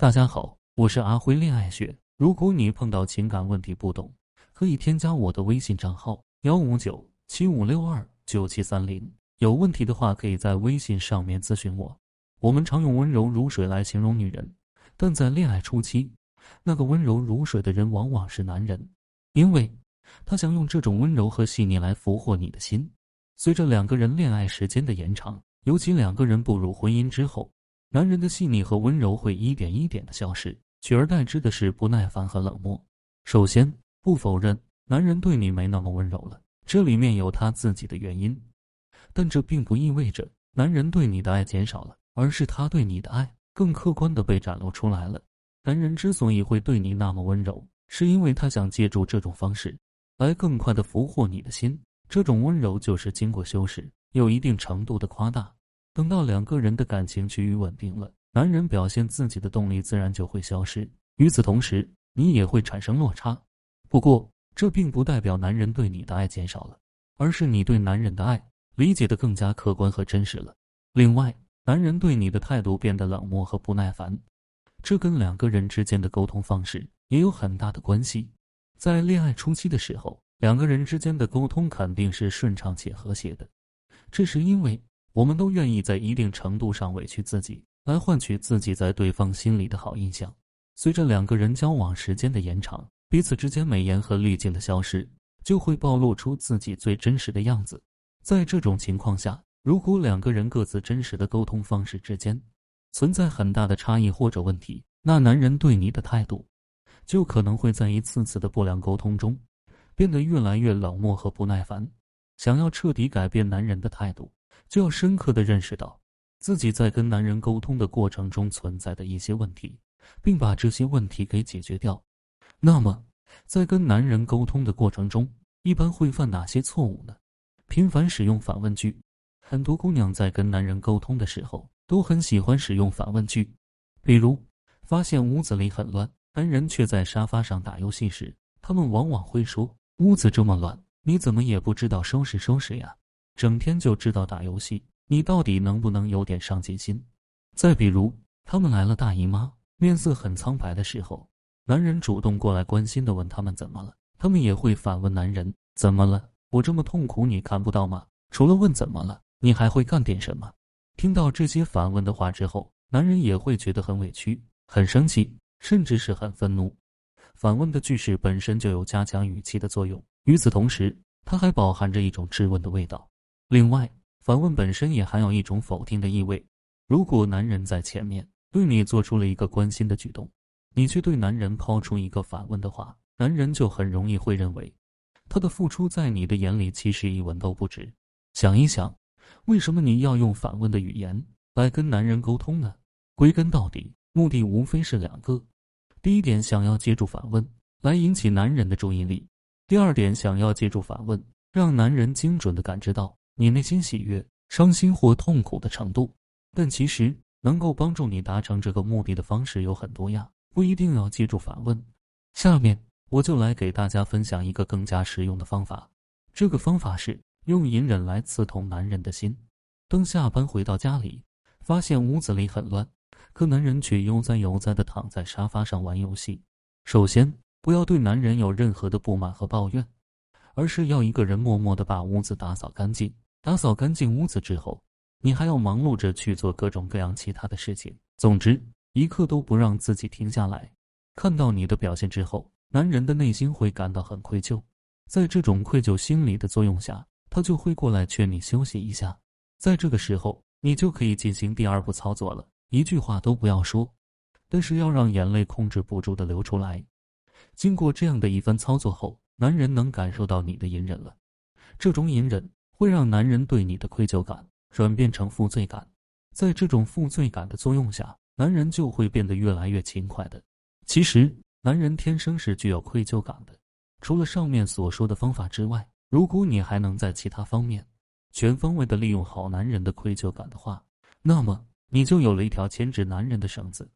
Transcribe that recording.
大家好，我是阿辉恋爱学。如果你碰到情感问题不懂，可以添加我的微信账号幺五九七五六二九七三零。有问题的话，可以在微信上面咨询我。我们常用温柔如水来形容女人，但在恋爱初期，那个温柔如水的人往往是男人，因为他想用这种温柔和细腻来俘获你的心。随着两个人恋爱时间的延长，尤其两个人步入婚姻之后。男人的细腻和温柔会一点一点的消失，取而代之的是不耐烦和冷漠。首先，不否认男人对你没那么温柔了，这里面有他自己的原因，但这并不意味着男人对你的爱减少了，而是他对你的爱更客观的被展露出来了。男人之所以会对你那么温柔，是因为他想借助这种方式来更快的俘获你的心。这种温柔就是经过修饰，有一定程度的夸大。等到两个人的感情趋于稳定了，男人表现自己的动力自然就会消失。与此同时，你也会产生落差。不过，这并不代表男人对你的爱减少了，而是你对男人的爱理解的更加客观和真实了。另外，男人对你的态度变得冷漠和不耐烦，这跟两个人之间的沟通方式也有很大的关系。在恋爱初期的时候，两个人之间的沟通肯定是顺畅且和谐的，这是因为。我们都愿意在一定程度上委屈自己，来换取自己在对方心里的好印象。随着两个人交往时间的延长，彼此之间美颜和滤镜的消失，就会暴露出自己最真实的样子。在这种情况下，如果两个人各自真实的沟通方式之间存在很大的差异或者问题，那男人对你的态度就可能会在一次次的不良沟通中变得越来越冷漠和不耐烦。想要彻底改变男人的态度。就要深刻的认识到，自己在跟男人沟通的过程中存在的一些问题，并把这些问题给解决掉。那么，在跟男人沟通的过程中，一般会犯哪些错误呢？频繁使用反问句，很多姑娘在跟男人沟通的时候，都很喜欢使用反问句。比如，发现屋子里很乱，男人却在沙发上打游戏时，他们往往会说：“屋子这么乱，你怎么也不知道收拾收拾呀？”整天就知道打游戏，你到底能不能有点上进心？再比如，他们来了大姨妈，面色很苍白的时候，男人主动过来关心的问他们怎么了，他们也会反问男人怎么了？我这么痛苦，你看不到吗？除了问怎么了，你还会干点什么？听到这些反问的话之后，男人也会觉得很委屈、很生气，甚至是很愤怒。反问的句式本身就有加强语气的作用，与此同时，它还饱含着一种质问的味道。另外，反问本身也含有一种否定的意味。如果男人在前面对你做出了一个关心的举动，你却对男人抛出一个反问的话，男人就很容易会认为，他的付出在你的眼里其实一文都不值。想一想，为什么你要用反问的语言来跟男人沟通呢？归根到底，目的无非是两个：第一点，想要借助反问来引起男人的注意力；第二点，想要借助反问让男人精准地感知到。你内心喜悦、伤心或痛苦的程度，但其实能够帮助你达成这个目的的方式有很多呀，不一定要记住反问。下面我就来给大家分享一个更加实用的方法，这个方法是用隐忍来刺痛男人的心。当下班回到家里，发现屋子里很乱，可男人却悠哉悠哉地躺在沙发上玩游戏。首先，不要对男人有任何的不满和抱怨，而是要一个人默默地把屋子打扫干净。打扫干净屋子之后，你还要忙碌着去做各种各样其他的事情。总之，一刻都不让自己停下来。看到你的表现之后，男人的内心会感到很愧疚，在这种愧疚心理的作用下，他就会过来劝你休息一下。在这个时候，你就可以进行第二步操作了，一句话都不要说，但是要让眼泪控制不住的流出来。经过这样的一番操作后，男人能感受到你的隐忍了，这种隐忍。会让男人对你的愧疚感转变成负罪感，在这种负罪感的作用下，男人就会变得越来越勤快的。其实，男人天生是具有愧疚感的。除了上面所说的方法之外，如果你还能在其他方面全方位的利用好男人的愧疚感的话，那么你就有了一条牵制男人的绳子。